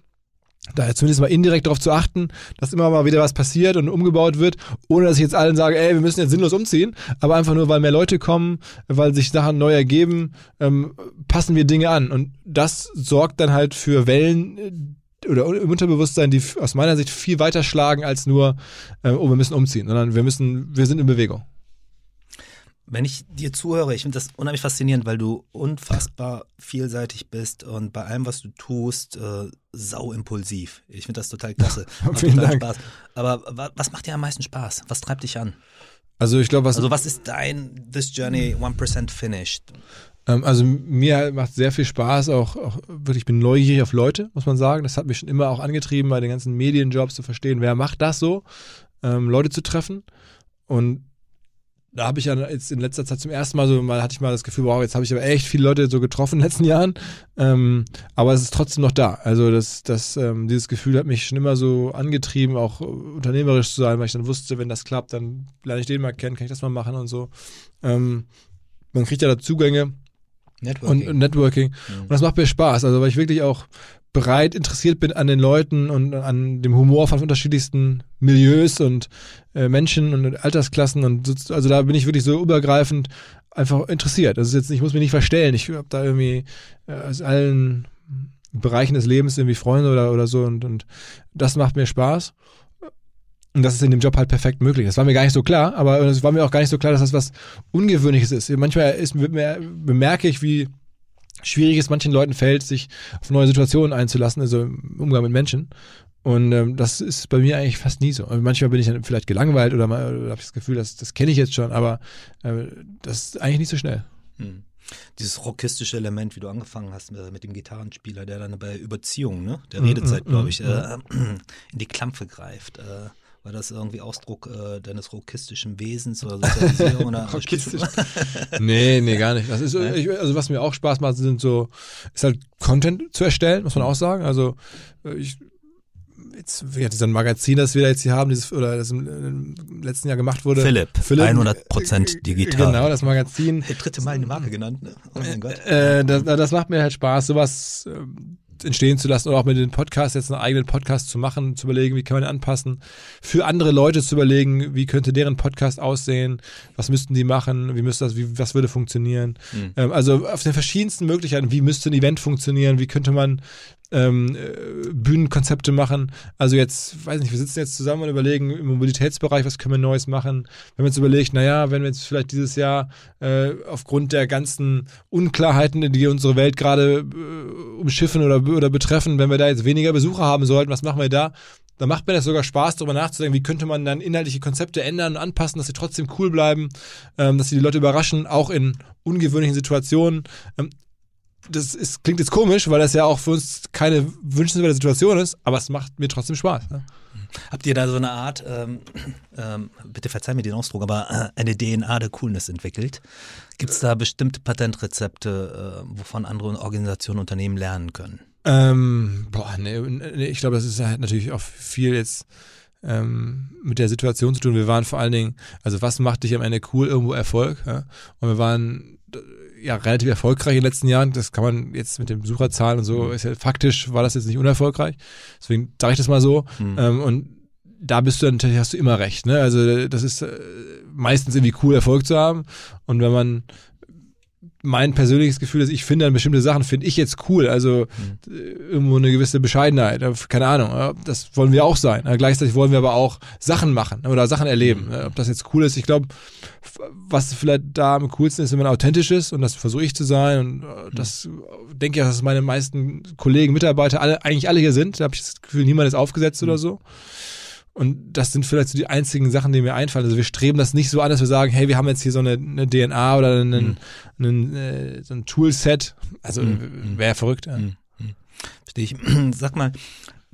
da zumindest mal indirekt darauf zu achten, dass immer mal wieder was passiert und umgebaut wird, ohne dass ich jetzt allen sage, ey, wir müssen jetzt sinnlos umziehen, aber einfach nur, weil mehr Leute kommen, weil sich Sachen neu ergeben, ähm, passen wir Dinge an. Und das sorgt dann halt für Wellen, oder im Unterbewusstsein, die aus meiner Sicht viel weiter schlagen als nur, äh, oh, wir müssen umziehen, sondern wir müssen, wir sind in Bewegung. Wenn ich dir zuhöre, ich finde das unheimlich faszinierend, weil du unfassbar vielseitig bist und bei allem, was du tust, äh, sau impulsiv. Ich finde das total klasse. Vielen total Dank. Spaß. Aber was macht dir am meisten Spaß? Was treibt dich an? Also ich glaube, was. Also was ist dein This Journey 1% Finished? Ähm, also mir macht sehr viel Spaß, auch, auch wirklich, ich bin neugierig auf Leute, muss man sagen. Das hat mich schon immer auch angetrieben, bei den ganzen Medienjobs zu verstehen, wer macht das so, ähm, Leute zu treffen. Und da habe ich ja jetzt in letzter Zeit zum ersten Mal so, mal hatte ich mal das Gefühl, wow, jetzt habe ich aber echt viele Leute so getroffen in den letzten Jahren. Ähm, aber es ist trotzdem noch da. Also das, das, ähm, dieses Gefühl hat mich schon immer so angetrieben, auch unternehmerisch zu sein, weil ich dann wusste, wenn das klappt, dann lerne ich den mal kennen, kann ich das mal machen und so. Ähm, man kriegt ja da Zugänge Networking. Und, Networking. Mhm. Und das macht mir Spaß, also weil ich wirklich auch bereit interessiert bin an den Leuten und an dem Humor von unterschiedlichsten Milieus und äh, Menschen und Altersklassen und also da bin ich wirklich so übergreifend einfach interessiert. Das ist jetzt, ich muss mich nicht verstellen. Ich habe da irgendwie äh, aus allen Bereichen des Lebens irgendwie Freunde oder, oder so und, und das macht mir Spaß. Und das ist in dem Job halt perfekt möglich. Das war mir gar nicht so klar, aber es war mir auch gar nicht so klar, dass das was Ungewöhnliches ist. Manchmal ist, bemerke ich, wie schwierig es manchen Leuten fällt, sich auf neue Situationen einzulassen, also im Umgang mit Menschen. Und ähm, das ist bei mir eigentlich fast nie so. Also manchmal bin ich dann vielleicht gelangweilt oder, oder habe ich das Gefühl, das, das kenne ich jetzt schon, aber äh, das ist eigentlich nicht so schnell. Hm. Dieses rockistische Element, wie du angefangen hast mit, dem Gitarrenspieler, der dann bei Überziehung, ne, der Redezeit, glaube ich, äh, in die Klampfe greift. Äh, war das irgendwie Ausdruck äh, deines rockistischen Wesens oder Sozialisierung? oder Rockistisch? nee, nee, gar nicht. Das ist, ich, also was mir auch Spaß macht, sind so, ist halt Content zu erstellen, muss man auch sagen. Also äh, ich jetzt ja, dieser Magazin, das wir da jetzt hier haben, dieses, oder das im, letzten Jahr gemacht wurde. Philipp, Philipp 100% digital. Genau, das Magazin. Der dritte Mal eine Marke genannt, ne? Oh mein Gott. Äh, das, das macht mir halt Spaß, sowas äh, entstehen zu lassen oder auch mit den Podcasts jetzt einen eigenen Podcast zu machen, zu überlegen, wie kann man ihn anpassen, für andere Leute zu überlegen, wie könnte deren Podcast aussehen, was müssten die machen, wie müsste das, wie, was würde funktionieren. Mhm. Ähm, also auf den verschiedensten Möglichkeiten, wie müsste ein Event funktionieren, wie könnte man ähm, äh, Bühnenkonzepte machen. Also jetzt, weiß nicht, wir sitzen jetzt zusammen und überlegen im Mobilitätsbereich, was können wir Neues machen. Wenn man jetzt überlegt, naja, wenn wir jetzt vielleicht dieses Jahr äh, aufgrund der ganzen Unklarheiten, die unsere Welt gerade äh, umschiffen oder, oder betreffen, wenn wir da jetzt weniger Besucher haben sollten, was machen wir da? Da macht mir das sogar Spaß, darüber nachzudenken, wie könnte man dann inhaltliche Konzepte ändern und anpassen, dass sie trotzdem cool bleiben, ähm, dass sie die Leute überraschen, auch in ungewöhnlichen Situationen. Ähm, das ist, klingt jetzt komisch, weil das ja auch für uns keine wünschenswerte Situation ist, aber es macht mir trotzdem Spaß. Ne? Habt ihr da so eine Art, ähm, ähm, bitte verzeih mir den Ausdruck, aber äh, eine DNA der Coolness entwickelt? Gibt es da bestimmte Patentrezepte, äh, wovon andere Organisationen, Unternehmen lernen können? Ähm, boah, nee, nee ich glaube, das ist halt natürlich auch viel jetzt ähm, mit der Situation zu tun. Wir waren vor allen Dingen, also was macht dich am Ende cool, irgendwo Erfolg? Ja? Und wir waren ja relativ erfolgreich in den letzten Jahren. Das kann man jetzt mit den Besucherzahlen und so, mhm. ist ja faktisch war das jetzt nicht unerfolgreich. Deswegen sage ich das mal so. Mhm. Ähm, und da bist du natürlich, hast du immer recht. Ne? Also das ist äh, meistens irgendwie cool, Erfolg zu haben. Und wenn man mein persönliches Gefühl ist, ich finde dann bestimmte Sachen, finde ich jetzt cool. Also mhm. irgendwo eine gewisse Bescheidenheit. Äh, keine Ahnung, das wollen wir auch sein. Gleichzeitig wollen wir aber auch Sachen machen oder Sachen erleben. Mhm. Ob das jetzt cool ist, ich glaube, was vielleicht da am coolsten ist, wenn man authentisch ist und das versuche ich zu sein und mhm. das denke ich, dass meine meisten Kollegen, Mitarbeiter, alle, eigentlich alle hier sind. Da habe ich das Gefühl, niemand ist aufgesetzt oder mhm. so. Und das sind vielleicht so die einzigen Sachen, die mir einfallen. Also wir streben das nicht so an, dass wir sagen, hey, wir haben jetzt hier so eine, eine DNA oder einen, mhm. einen, äh, so ein Toolset. Also mhm. wäre verrückt. Ja. Mhm. Verstehe ich. Sag mal,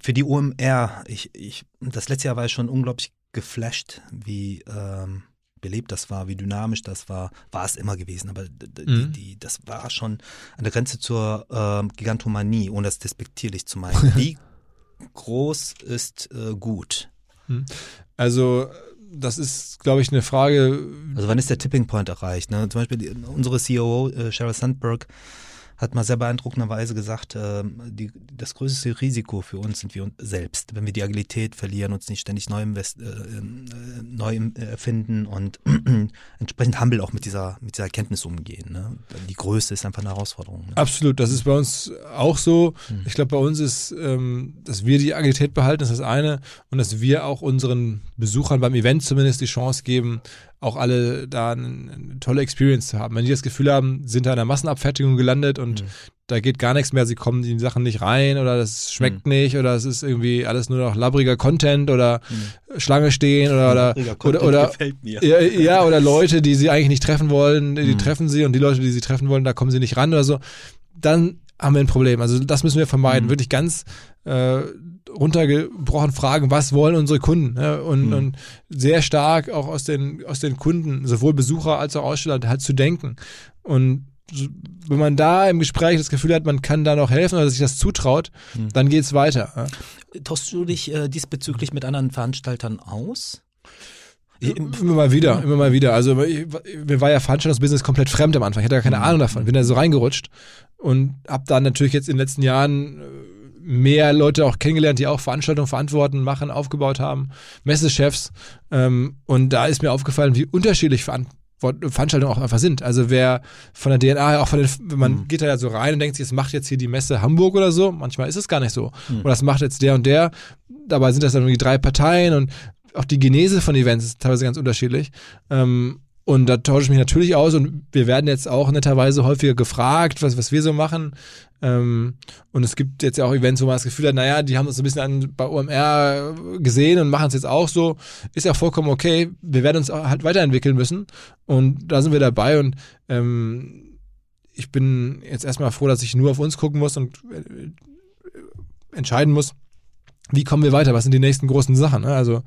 für die OMR, ich, ich, das letzte Jahr war ich schon unglaublich geflasht, wie ähm, belebt das war, wie dynamisch das war, war es immer gewesen. Aber die, mhm. die, das war schon an der Grenze zur äh, Gigantomanie, ohne das despektierlich zu meinen. Wie groß ist äh, gut? Hm. Also das ist, glaube ich, eine Frage. Also wann ist der Tipping Point erreicht? Ne? Zum Beispiel die, unsere CEO äh, Sheryl Sandberg hat mal sehr beeindruckenderweise gesagt, äh, die, das größte Risiko für uns sind wir uns selbst, wenn wir die Agilität verlieren, uns nicht ständig neu, invest, äh, äh neu erfinden und entsprechend humble auch mit dieser, mit dieser Erkenntnis umgehen. Ne? Die Größe ist einfach eine Herausforderung. Ne? Absolut, das ist bei uns auch so. Hm. Ich glaube, bei uns ist, ähm, dass wir die Agilität behalten, ist das eine und dass wir auch unseren Besuchern beim Event zumindest die Chance geben, auch alle da eine, eine, tolle Experience zu haben. Wenn die das Gefühl haben, sind da in der Massenabfertigung gelandet und mhm. da geht gar nichts mehr, sie kommen in die Sachen nicht rein oder das schmeckt mhm. nicht oder es ist irgendwie alles nur noch labbriger Content oder mhm. Schlange stehen oder oder, oder, ja, ja, oder Leute, die sie eigentlich nicht treffen wollen, die mhm. treffen sie und die Leute, die sie treffen wollen, da kommen sie nicht ran oder so. Dann haben wir ein Problem. Also das müssen wir vermeiden. Mhm. Wirklich ganz äh, runtergebrochen fragen, was wollen unsere Kunden? Ne? Und, mhm. und, sehr stark auch aus den, aus den Kunden, sowohl Besucher als auch Aussteller, halt zu denken. Und wenn man da im Gespräch das Gefühl hat, man kann da noch helfen oder sich das zutraut, mhm. dann geht's weiter. Ja? Tauschst du dich äh, diesbezüglich mit anderen Veranstaltern aus? Immer mal wieder, immer mal wieder. Also mir war ja Veranstaltungsbusiness komplett fremd am Anfang. Ich hatte gar keine mhm. Ahnung davon. Bin da so reingerutscht und habe dann natürlich jetzt in den letzten Jahren äh, mehr Leute auch kennengelernt, die auch Veranstaltungen verantworten, machen, aufgebaut haben, Messechefs. Ähm, und da ist mir aufgefallen, wie unterschiedlich Veranstaltungen auch einfach sind. Also wer von der DNA, auch von den, man mhm. geht da ja so rein und denkt sich, es macht jetzt hier die Messe Hamburg oder so. Manchmal ist es gar nicht so. Mhm. Oder das macht jetzt der und der. Dabei sind das dann irgendwie drei Parteien und auch die Genese von Events ist teilweise ganz unterschiedlich. Ähm, und da tausche ich mich natürlich aus und wir werden jetzt auch netterweise häufiger gefragt, was, was wir so machen. Ähm, und es gibt jetzt ja auch Events, wo man das Gefühl hat, naja, die haben uns ein bisschen an, bei OMR gesehen und machen es jetzt auch so. Ist ja vollkommen okay. Wir werden uns halt weiterentwickeln müssen. Und da sind wir dabei und ähm, ich bin jetzt erstmal froh, dass ich nur auf uns gucken muss und äh, entscheiden muss, wie kommen wir weiter? Was sind die nächsten großen Sachen? Ne? Also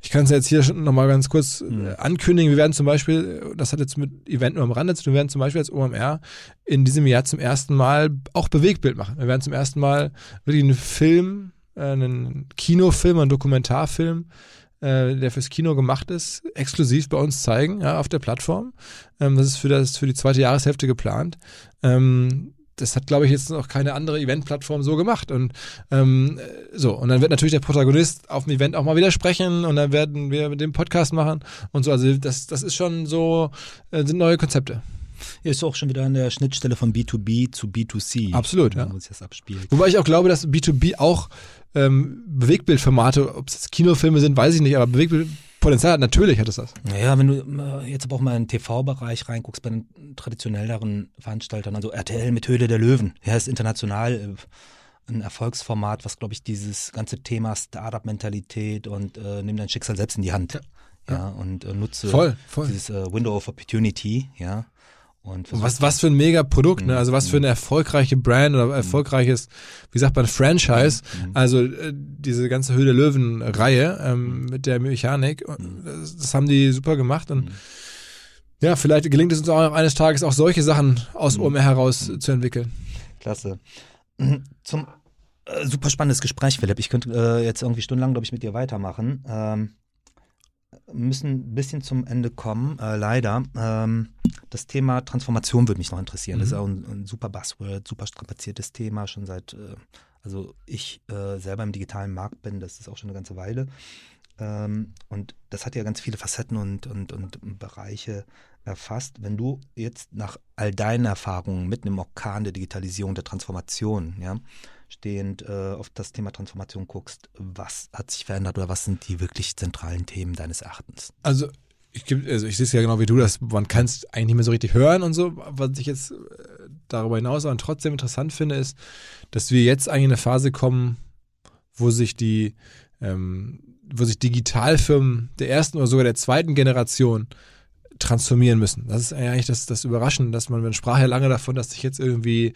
ich kann es jetzt hier schon nochmal ganz kurz mhm. ankündigen. Wir werden zum Beispiel, das hat jetzt mit Event nur am Rande zu tun, wir werden zum Beispiel als OMR in diesem Jahr zum ersten Mal auch Bewegtbild machen. Wir werden zum ersten Mal wirklich einen Film, äh, einen Kinofilm, einen Dokumentarfilm äh, der fürs Kino gemacht ist, exklusiv bei uns zeigen, ja, auf der Plattform. Ähm, das ist für, das für die zweite Jahreshälfte geplant. Ähm, das hat, glaube ich, jetzt noch keine andere Event-Plattform so gemacht. Und ähm, so, und dann wird natürlich der Protagonist auf dem Event auch mal widersprechen und dann werden wir mit dem Podcast machen und so. Also das, das ist schon so, äh, sind neue Konzepte. Ist auch schon wieder an der Schnittstelle von B2B zu B2C. Absolut, ja. Muss das abspielt. Wobei ich auch glaube, dass B2B auch ähm, Bewegtbildformate, ob es jetzt Kinofilme sind, weiß ich nicht, aber Bewegtbild Potenzial hat, natürlich hat es das. Naja, wenn du äh, jetzt aber auch mal in den TV-Bereich reinguckst, bei den traditionelleren Veranstaltern, also RTL mit Höhle der Löwen, ja, ist international äh, ein Erfolgsformat, was, glaube ich, dieses ganze Thema Startup-Mentalität und äh, nimm dein Schicksal selbst in die Hand. Ja, ja und äh, nutze voll, voll. dieses äh, Window of Opportunity, ja. Und was, was für ein mega Produkt, ne? Also was für eine erfolgreiche Brand oder erfolgreiches, wie sagt man, Franchise. Mhm. Also äh, diese ganze Höhle Löwen-Reihe ähm, mit der Mechanik, das, das, haben die super gemacht und ja, vielleicht gelingt es uns auch eines Tages auch solche Sachen aus OMR heraus zu entwickeln. Klasse. Zum äh, super spannendes Gespräch, Philipp. Ich könnte äh, jetzt irgendwie stundenlang, glaube ich, mit dir weitermachen. Ähm, müssen ein bisschen zum Ende kommen, äh, leider. Ähm, das Thema Transformation würde mich noch interessieren. Mhm. Das ist mhm. auch ein, ein, super Buzzword, super strapaziertes Thema, schon seit, äh, also ich äh, selber im digitalen Markt bin, das ist auch schon eine ganze Weile. Ähm, und das hat ja ganz viele Facetten und, und, und Bereiche. erfasst, wenn du jetzt nach all deinen Erfahrungen mit einem Orkan der Digitalisierung, der Transformation, ja, stehend äh, auf das Thema Transformation guckst, was hat sich verändert oder was sind die wirklich zentralen Themen deines Erachtens? Also ich, also ich sehe es ja genau wie du, dass man kann es eigentlich nicht mehr so richtig hören und so. Was ich jetzt äh, darüber hinaus aber trotzdem interessant finde, ist, dass wir jetzt eigentlich in eine Phase kommen, wo sich die, ähm, wo sich Digitalfirmen der ersten oder sogar der zweiten Generation transformieren müssen. Das ist eigentlich das, das Überraschende, dass man, man sprach ja lange davon, dass sich jetzt irgendwie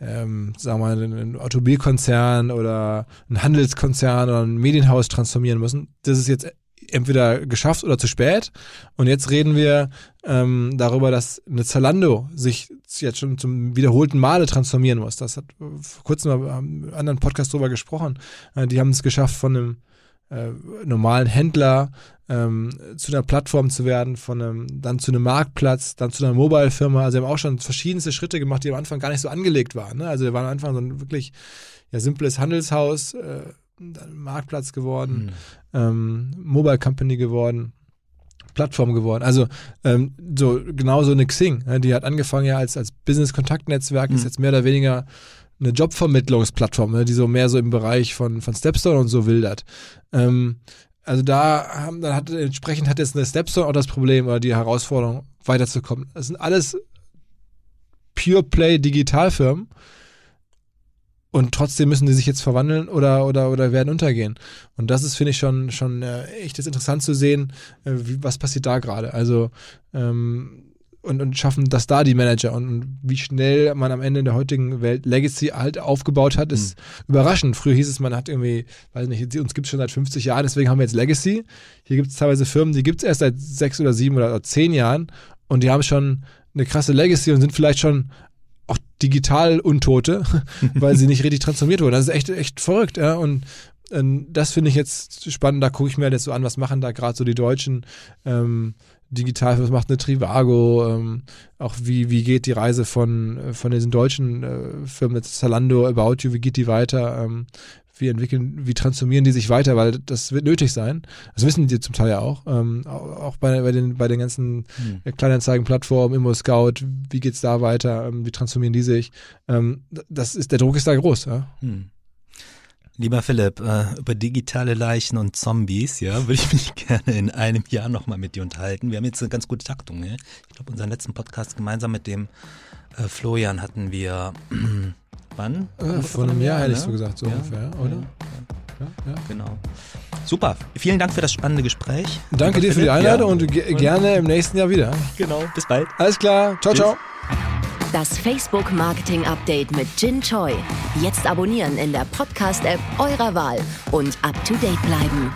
ähm, sagen wir mal, ein Automobilkonzern oder ein Handelskonzern oder ein Medienhaus transformieren müssen. Das ist jetzt entweder geschafft oder zu spät. Und jetzt reden wir ähm, darüber, dass eine Zalando sich jetzt schon zum wiederholten Male transformieren muss. Das hat vor kurzem mal einem anderen Podcast drüber gesprochen. Äh, die haben es geschafft, von einem äh, normalen Händler ähm, zu einer Plattform zu werden, von einem, dann zu einem Marktplatz, dann zu einer Mobile-Firma. Also sie haben auch schon verschiedenste Schritte gemacht, die am Anfang gar nicht so angelegt waren. Ne? Also wir waren am Anfang so ein wirklich ja, simples Handelshaus, äh, Marktplatz geworden, mhm. ähm, Mobile Company geworden. Plattform geworden. Also ähm, so genau so eine Xing, ne? die hat angefangen ja als, als Business-Kontaktnetzwerk, mhm. ist jetzt mehr oder weniger eine Jobvermittlungsplattform, ne, die so mehr so im Bereich von, von Stepstone und so wildert. Ähm, also da haben, dann hat entsprechend hat jetzt eine Stepstone auch das Problem oder die Herausforderung, weiterzukommen. Das sind alles Pure Play Digitalfirmen und trotzdem müssen die sich jetzt verwandeln oder, oder, oder werden untergehen. Und das ist, finde ich, schon, schon äh, echt interessant zu sehen, äh, wie, was passiert da gerade. Also ähm, und, und schaffen das da die Manager. Und, und, wie schnell man am Ende in der heutigen Welt Legacy halt aufgebaut hat, ist mhm. überraschend. Früher hieß es, man hat irgendwie, weiß nicht, uns gibt es schon seit 50 Jahren, deswegen haben wir jetzt Legacy. Hier gibt es teilweise Firmen, die gibt es erst seit sechs oder sieben oder zehn Jahren und die haben schon eine krasse Legacy und sind vielleicht schon auch digital Untote, weil sie nicht richtig transformiert wurden. Das ist echt, echt verrückt, ja. Und, und das finde ich jetzt spannend. Da gucke ich mir jetzt so an, was machen da gerade so die Deutschen. Ähm, digital, was macht eine Trivago, ähm, auch wie, wie geht die Reise von, von diesen deutschen äh, Firmen, Zalando, About You, wie geht die weiter, ähm, wie entwickeln, wie transformieren die sich weiter, weil das wird nötig sein. Das wissen die zum Teil ja auch. Ähm, auch bei, bei, den, bei den ganzen mhm. Kleinanzeigenplattformen, Immo Scout, wie geht's da weiter, ähm, wie transformieren die sich? Ähm, das ist, der Druck ist da groß, ja. Mhm. Lieber Philipp, äh, über digitale Leichen und Zombies, ja, würde ich mich gerne in einem Jahr nochmal mit dir unterhalten. Wir haben jetzt eine ganz gute Taktung, ja? Ich glaube, unseren letzten Podcast gemeinsam mit dem äh, Florian hatten wir, wann? Äh, vor einem Jahr, hätte ich so gesagt, so ja? ungefähr, oder? Ja, ja. Genau. Super. Vielen Dank für das spannende Gespräch. Danke dir für die Einladung und gerne im nächsten Jahr wieder. Genau. Bis bald. Alles klar. Ciao, Tschüss. ciao. Das Facebook Marketing Update mit Jin Choi. Jetzt abonnieren in der Podcast-App eurer Wahl und up to date bleiben.